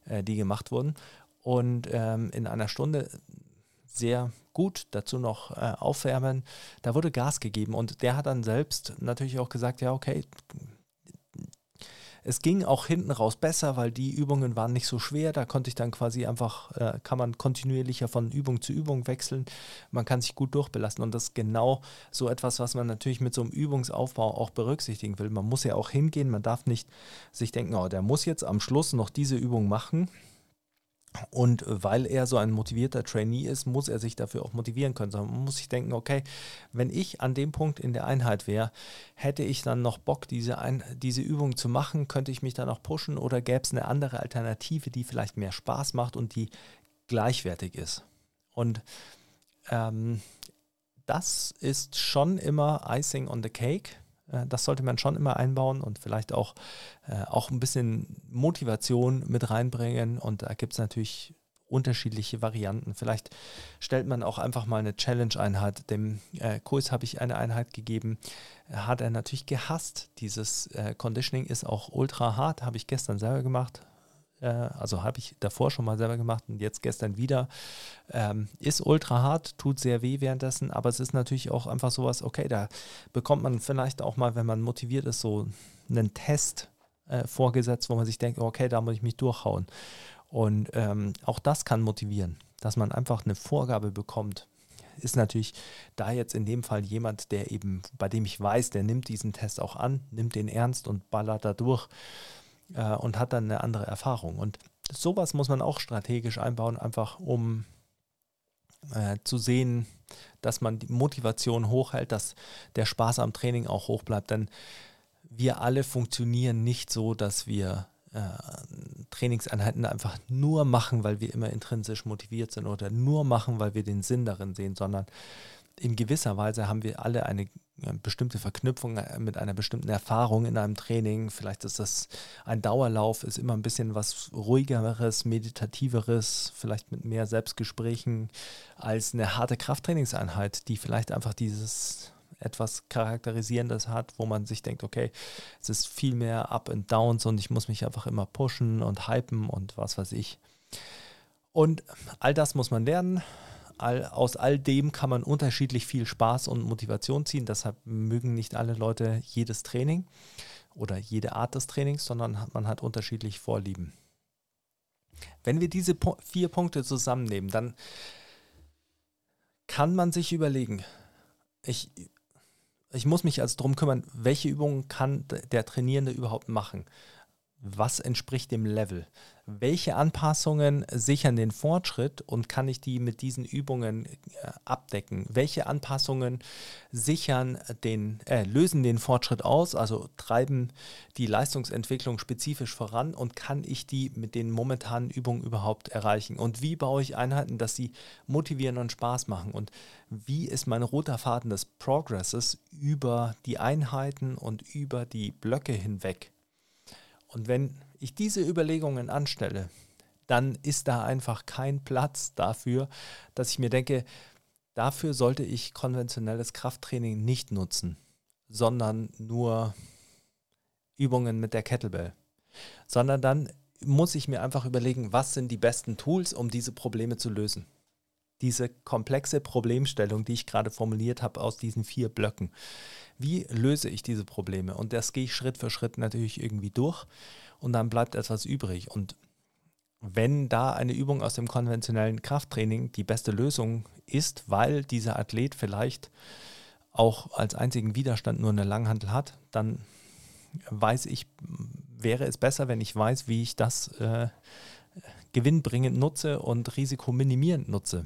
S2: äh, die gemacht wurden. Und ähm, in einer Stunde sehr gut, dazu noch äh, aufwärmen. Da wurde Gas gegeben und der hat dann selbst natürlich auch gesagt, ja, okay, es ging auch hinten raus besser, weil die Übungen waren nicht so schwer. Da konnte ich dann quasi einfach, äh, kann man kontinuierlicher von Übung zu Übung wechseln. Man kann sich gut durchbelassen. Und das ist genau so etwas, was man natürlich mit so einem Übungsaufbau auch berücksichtigen will. Man muss ja auch hingehen. Man darf nicht sich denken, oh, der muss jetzt am Schluss noch diese Übung machen und weil er so ein motivierter Trainee ist, muss er sich dafür auch motivieren können. Sondern man muss sich denken, okay, wenn ich an dem Punkt in der Einheit wäre, hätte ich dann noch Bock, diese, ein diese Übung zu machen? Könnte ich mich dann auch pushen oder gäbe es eine andere Alternative, die vielleicht mehr Spaß macht und die gleichwertig ist? Und ähm, das ist schon immer Icing on the Cake äh, das sollte man schon immer einbauen und vielleicht auch, äh, auch ein bisschen Motivation mit reinbringen. Und da gibt es natürlich unterschiedliche Varianten. Vielleicht stellt man auch einfach mal eine Challenge-Einheit. Dem äh, Kurs habe ich eine Einheit gegeben. Hat er natürlich gehasst. Dieses äh, Conditioning ist auch ultra hart. Habe ich gestern selber gemacht. Äh, also habe ich davor schon mal selber gemacht und jetzt gestern wieder. Ähm, ist ultra hart, tut sehr weh währenddessen, aber es ist natürlich auch einfach sowas, okay, da bekommt man vielleicht auch mal, wenn man motiviert ist, so einen Test äh, vorgesetzt, wo man sich denkt, okay, da muss ich mich durchhauen. Und ähm, auch das kann motivieren, dass man einfach eine Vorgabe bekommt. Ist natürlich da jetzt in dem Fall jemand, der eben, bei dem ich weiß, der nimmt diesen Test auch an, nimmt den ernst und ballert da durch äh, und hat dann eine andere Erfahrung. Und sowas muss man auch strategisch einbauen, einfach um äh, zu sehen, dass man die Motivation hochhält, dass der Spaß am Training auch hoch bleibt. Denn wir alle funktionieren nicht so, dass wir äh, Trainingseinheiten einfach nur machen, weil wir immer intrinsisch motiviert sind oder nur machen, weil wir den Sinn darin sehen, sondern in gewisser Weise haben wir alle eine bestimmte Verknüpfung äh, mit einer bestimmten Erfahrung in einem Training. Vielleicht ist das ein Dauerlauf, ist immer ein bisschen was ruhigeres, meditativeres, vielleicht mit mehr Selbstgesprächen als eine harte Krafttrainingseinheit, die vielleicht einfach dieses etwas Charakterisierendes hat, wo man sich denkt, okay, es ist viel mehr Up and Downs und ich muss mich einfach immer pushen und hypen und was weiß ich. Und all das muss man lernen all, aus all dem kann man unterschiedlich viel Spaß und Motivation ziehen. Deshalb mögen nicht alle Leute jedes Training oder jede Art des Trainings, sondern man hat unterschiedlich Vorlieben. Wenn wir diese vier Punkte zusammennehmen, dann kann man sich überlegen, ich, ich muss mich also darum kümmern, welche Übungen kann der Trainierende überhaupt machen was entspricht dem Level? Welche Anpassungen sichern den Fortschritt und kann ich die mit diesen Übungen äh, abdecken? Welche Anpassungen sichern den, äh, lösen den Fortschritt aus, also treiben die Leistungsentwicklung spezifisch voran und kann ich die mit den momentanen Übungen überhaupt erreichen? Und wie baue ich Einheiten, dass sie motivieren und Spaß machen? Und wie ist mein roter Faden des Progresses über die Einheiten und über die Blöcke hinweg? Und wenn ich diese Überlegungen anstelle, dann ist da einfach kein Platz dafür, dass ich mir denke, dafür sollte ich konventionelles Krafttraining nicht nutzen, sondern nur Übungen mit der Kettlebell. Sondern dann muss ich mir einfach überlegen, was sind die besten Tools, um diese Probleme zu lösen. diese komplexe Problemstellung, die ich gerade formuliert habe aus diesen vier Blöcken. Wie löse ich diese Probleme? Und das gehe ich Schritt für Schritt natürlich irgendwie durch und dann bleibt etwas übrig. Und wenn da eine Übung aus dem konventionellen Krafttraining die beste Lösung ist, weil dieser Athlet vielleicht auch als einzigen Widerstand nur eine Langhantel hat, dann weiß ich, wäre es besser, wenn ich weiß, wie ich das äh, gewinnbringend nutze und risikominimierend nutze.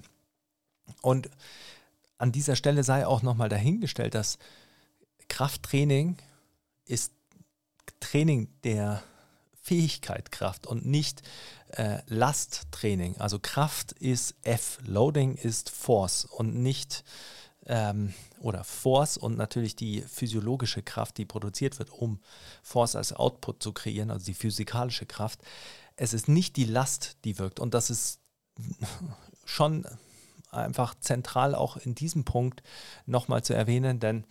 S2: Und an dieser Stelle sei auch nochmal dahingestellt, dass Krafttraining ist Training der Fähigkeit Kraft und nicht äh, Lasttraining. Also Kraft ist F, Loading ist Force und nicht ähm, oder Force und natürlich die physiologische Kraft, die produziert wird, um Force als Output zu kreieren, also die physikalische Kraft. Es ist nicht die Last, die wirkt und das ist schon einfach zentral auch in diesem Punkt nochmal zu erwähnen, denn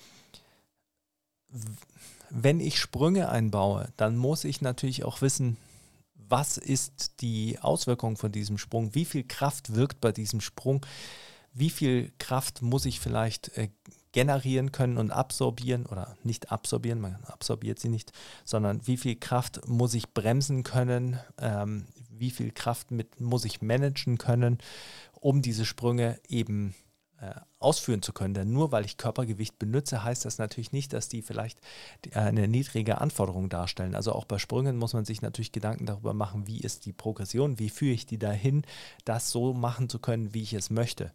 S2: wenn ich Sprünge einbaue, dann muss ich natürlich auch wissen, was ist die Auswirkung von diesem Sprung, wie viel Kraft wirkt bei diesem Sprung, wie viel Kraft muss ich vielleicht äh, generieren können und absorbieren oder nicht absorbieren, man absorbiert sie nicht, sondern wie viel Kraft muss ich bremsen können, ähm, wie viel Kraft mit, muss ich managen können, um diese Sprünge eben äh, ausführen zu können. Denn nur weil ich Körpergewicht benutze, heißt das natürlich nicht, dass die vielleicht eine niedrige Anforderung darstellen. Also auch bei Sprüngen muss man sich natürlich Gedanken darüber machen, wie ist die Progression, wie führe ich die dahin, das so machen zu können, wie ich es möchte.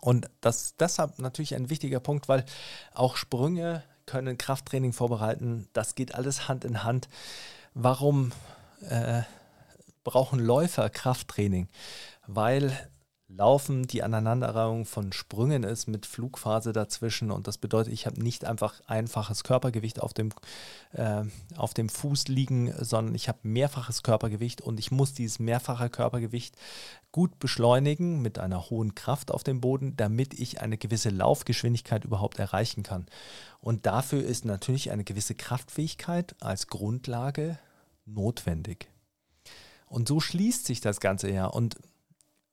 S2: Und das ist deshalb natürlich ein wichtiger Punkt, weil auch Sprünge können Krafttraining vorbereiten. Das geht alles Hand in Hand. Warum äh, brauchen Läufer Krafttraining? Weil Laufen die Aneinanderreihung von Sprüngen ist mit Flugphase dazwischen und das bedeutet, ich habe nicht einfach einfaches Körpergewicht auf dem, äh, auf dem Fuß liegen, sondern ich habe mehrfaches Körpergewicht und ich muss dieses mehrfache Körpergewicht gut beschleunigen mit einer hohen Kraft auf dem Boden, damit ich eine gewisse Laufgeschwindigkeit überhaupt erreichen kann. Und dafür ist natürlich eine gewisse Kraftfähigkeit als Grundlage notwendig. Und so schließt sich das Ganze ja. Und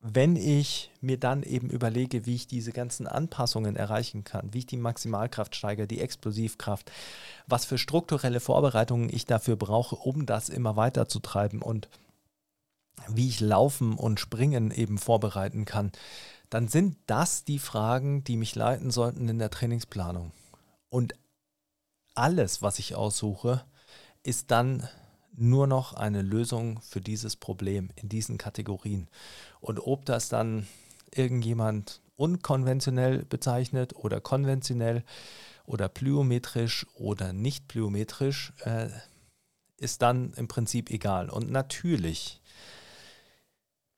S2: wenn ich mir dann eben überlege, wie ich diese ganzen Anpassungen erreichen kann, wie ich die Maximalkraft steigere, die Explosivkraft, was für strukturelle Vorbereitungen ich dafür brauche, um das immer weiter zu treiben und wie ich Laufen und Springen eben vorbereiten kann, dann sind das die Fragen, die mich leiten sollten in der Trainingsplanung. Und alles, was ich aussuche, ist dann nur noch eine Lösung für dieses Problem in diesen Kategorien. Und ob das dann irgendjemand unkonventionell bezeichnet oder konventionell oder plyometrisch oder nicht plyometrisch, äh, ist dann im Prinzip egal. Und natürlich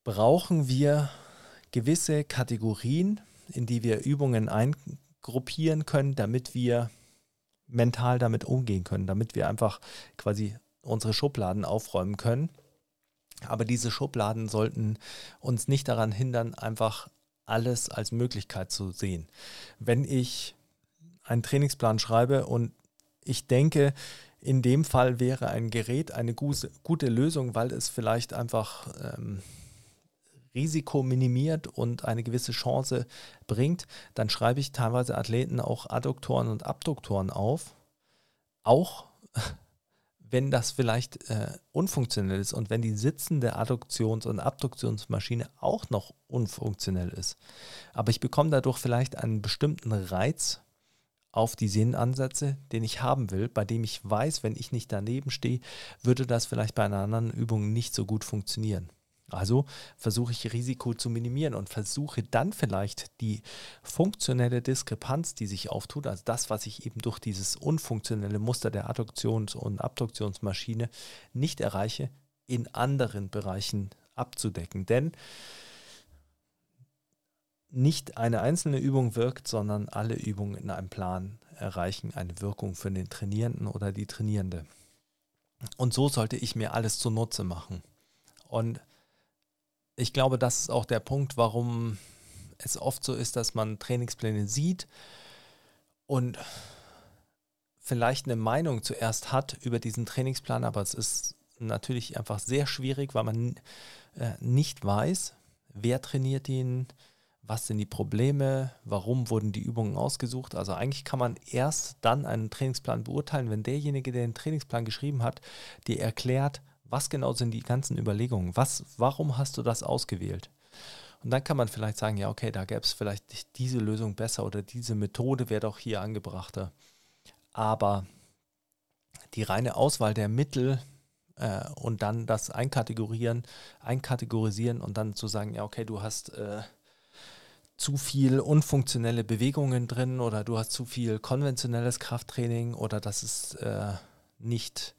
S2: brauchen wir gewisse Kategorien, in die wir Übungen eingruppieren können, damit wir mental damit umgehen können, damit wir einfach quasi unsere Schubladen aufräumen können. Aber diese Schubladen sollten uns nicht daran hindern, einfach alles als Möglichkeit zu sehen. Wenn ich einen Trainingsplan schreibe und ich denke, in dem Fall wäre ein Gerät eine gute Lösung, weil es vielleicht einfach ähm, Risiko minimiert und eine gewisse Chance bringt, dann schreibe ich teilweise Athleten auch Adduktoren und Abduktoren auf. Auch wenn das vielleicht äh, unfunktionell ist und wenn die sitzende Adduktions- und Abduktionsmaschine auch noch unfunktionell ist. Aber ich bekomme dadurch vielleicht einen bestimmten Reiz auf die Sehnenansätze, den ich haben will, bei dem ich weiß, wenn ich nicht daneben stehe, würde das vielleicht bei einer anderen Übung nicht so gut funktionieren. Also versuche ich Risiko zu minimieren und versuche dann vielleicht die funktionelle Diskrepanz, die sich auftut, also das, was ich eben durch dieses unfunktionelle Muster der Adduktions- und Abduktionsmaschine nicht erreiche, in anderen Bereichen abzudecken. Denn nicht eine einzelne Übung wirkt, sondern alle Übungen in einem Plan erreichen eine Wirkung für den Trainierenden oder die Trainierende. Und so sollte ich mir alles zunutze machen. Und ich glaube, das ist auch der Punkt, warum es oft so ist, dass man Trainingspläne sieht und vielleicht eine Meinung zuerst hat über diesen Trainingsplan, aber es ist natürlich einfach sehr schwierig, weil man äh, nicht weiß, wer trainiert ihn, was sind die Probleme, warum wurden die Übungen ausgesucht. Also eigentlich kann man erst dann einen Trainingsplan beurteilen, wenn derjenige, der den Trainingsplan geschrieben hat, dir erklärt, was genau sind die ganzen Überlegungen, was, warum hast du das ausgewählt. Und dann kann man vielleicht sagen, ja, okay, da gäbe es vielleicht diese Lösung besser oder diese Methode wäre doch hier angebrachter. Aber die reine Auswahl der Mittel äh, und dann das einkategorieren, einkategorisieren und dann zu sagen, ja, okay, du hast äh, zu viel unfunktionelle Bewegungen drin oder du hast zu viel konventionelles Krafttraining oder das ist äh, nicht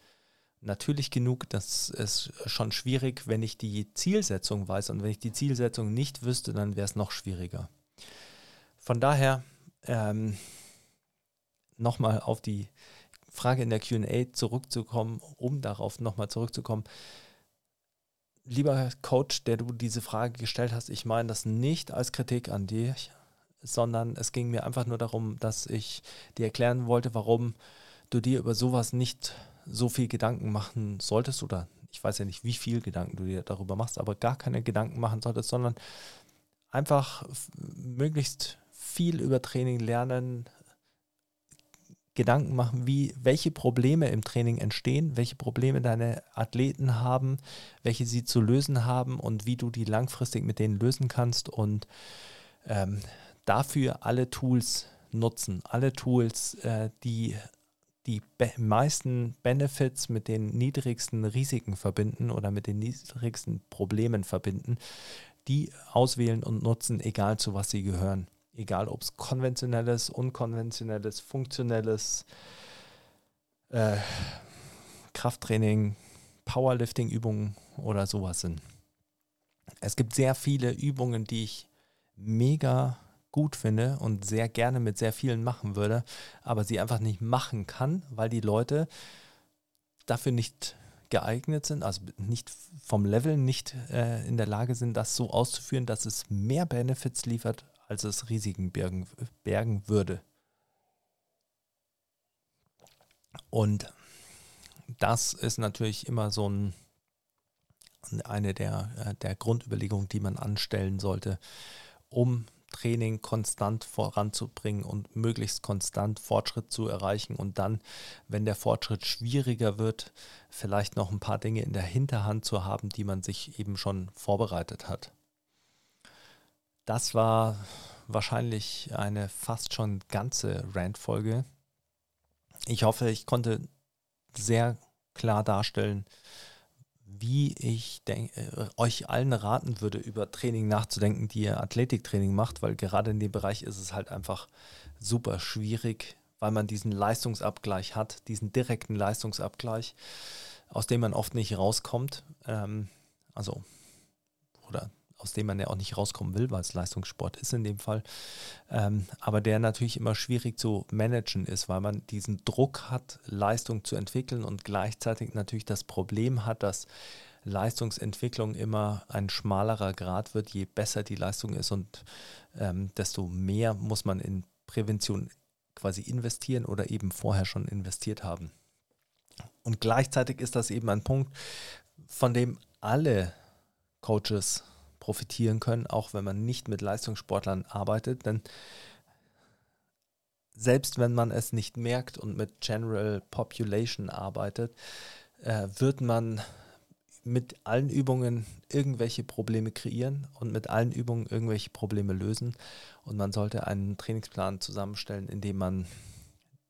S2: natürlich genug. Das ist schon schwierig, wenn ich die Zielsetzung weiß. Und wenn ich die Zielsetzung nicht wüsste, dann wäre es noch schwieriger. Von daher ähm, nochmal auf die Frage in der QA zurückzukommen, um darauf nochmal zurückzukommen lieber Coach, der du diese Frage gestellt hast, ich meine das nicht als Kritik an dich, sondern es ging mir einfach nur darum, dass ich dir erklären wollte, warum du dir über sowas nicht so viel Gedanken machen solltest oder ich weiß ja nicht, wie viel Gedanken du dir darüber machst, aber gar keine Gedanken machen solltest, sondern einfach möglichst viel über Training lernen, Gedanken machen, wie, welche Probleme im Training entstehen, welche Probleme deine Athleten haben, welche sie zu lösen haben und wie du die langfristig mit denen lösen kannst und ähm, dafür alle Tools nutzen, alle Tools, äh, die die be meisten Benefits mit den niedrigsten Risiken verbinden oder mit den niedrigsten Problemen verbinden, die auswählen und nutzen, egal zu was sie gehören egal ob es konventionelles, unkonventionelles, funktionelles äh, Krafttraining, Powerlifting-Übungen oder sowas sind. Es gibt sehr viele Übungen, die ich mega gut finde und sehr gerne mit sehr vielen machen würde, aber sie einfach nicht machen kann, weil die Leute dafür nicht geeignet sind, also nicht vom Level nicht äh, in der Lage sind, das so auszuführen, dass es mehr Benefits liefert als es Risiken bergen, bergen würde. Und das ist natürlich immer so ein, eine der, äh, der Grundüberlegungen, die man anstellen sollte, um Training konstant voranzubringen und möglichst konstant Fortschritt zu erreichen und dann, wenn der Fortschritt schwieriger wird, vielleicht noch ein paar Dinge in der Hinterhand zu haben, die man sich eben schon vorbereitet hat. Das war wahrscheinlich eine fast schon ganze Rant-Folge. Ich hoffe, ich konnte sehr klar darstellen, wie ich denk, äh, euch allen raten würde, über Training nachzudenken, die ihr Athletiktraining macht, weil gerade in dem Bereich ist es halt einfach super schwierig, weil man diesen Leistungsabgleich hat, diesen direkten Leistungsabgleich, aus dem man oft nicht rauskommt. Ähm, also, oder aus dem man ja auch nicht rauskommen will, weil es Leistungssport ist in dem Fall, ähm, aber der natürlich immer schwierig zu managen ist, weil man diesen Druck hat, Leistung zu entwickeln und gleichzeitig natürlich das Problem hat, dass Leistungsentwicklung immer ein schmalerer Grad wird, je besser die Leistung ist und ähm, desto mehr muss man in Prävention quasi investieren oder eben vorher schon investiert haben. Und gleichzeitig ist das eben ein Punkt, von dem alle Coaches profitieren können, auch wenn man nicht mit Leistungssportlern arbeitet. Denn selbst wenn man es nicht merkt und mit General Population arbeitet, äh, wird man mit allen Übungen irgendwelche Probleme kreieren und mit allen Übungen irgendwelche Probleme lösen. Und man sollte einen Trainingsplan zusammenstellen, in dem man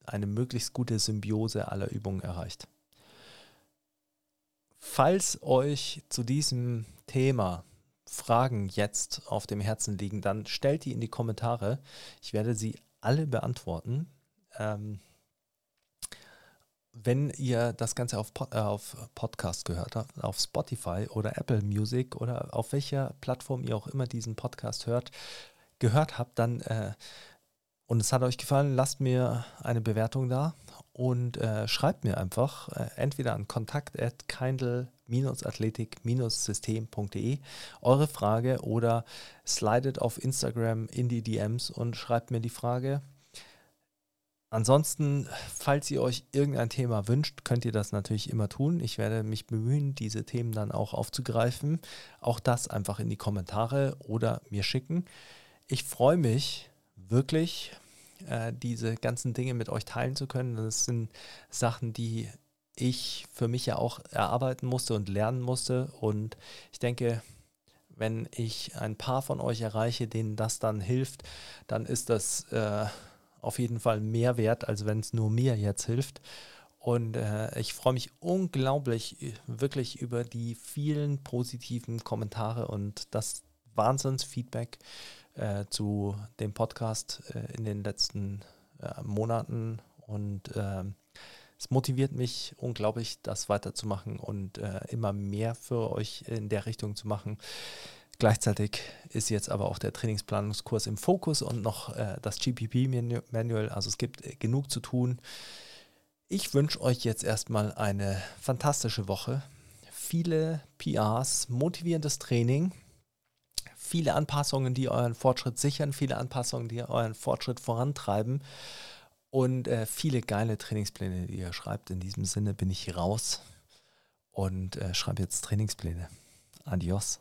S2: eine möglichst gute Symbiose aller Übungen erreicht. Falls euch zu diesem Thema Fragen jetzt auf dem Herzen liegen, dann stellt die in die Kommentare. Ich werde sie alle beantworten. Ähm, wenn ihr das Ganze auf, äh, auf Podcast gehört habt, auf Spotify oder Apple Music oder auf welcher Plattform ihr auch immer diesen Podcast hört, gehört habt, dann äh, und es hat euch gefallen, lasst mir eine Bewertung da und äh, schreibt mir einfach äh, entweder an kontakt at kindle-athletik-system.de eure Frage oder slidet auf Instagram in die DMs und schreibt mir die Frage. Ansonsten, falls ihr euch irgendein Thema wünscht, könnt ihr das natürlich immer tun. Ich werde mich bemühen, diese Themen dann auch aufzugreifen. Auch das einfach in die Kommentare oder mir schicken. Ich freue mich wirklich, äh, diese ganzen Dinge mit euch teilen zu können. Das sind Sachen, die ich für mich ja auch erarbeiten musste und lernen musste. Und ich denke, wenn ich ein paar von euch erreiche, denen das dann hilft, dann ist das äh, auf jeden Fall mehr wert, als wenn es nur mir jetzt hilft. Und äh, ich freue mich unglaublich wirklich über die vielen positiven Kommentare und das Wahnsinnsfeedback äh, zu dem Podcast äh, in den letzten äh, Monaten. Und ähm, es motiviert mich unglaublich, das weiterzumachen und äh, immer mehr für euch in der Richtung zu machen. Gleichzeitig ist jetzt aber auch der Trainingsplanungskurs im Fokus und noch äh, das GPP-Manual. Also es gibt äh, genug zu tun. Ich wünsche euch jetzt erstmal eine fantastische Woche. Viele PRs, motivierendes Training, viele Anpassungen, die euren Fortschritt sichern, viele Anpassungen, die euren Fortschritt vorantreiben und äh, viele geile Trainingspläne, die ihr schreibt. In diesem Sinne bin ich raus und äh, schreibe jetzt Trainingspläne. Adios.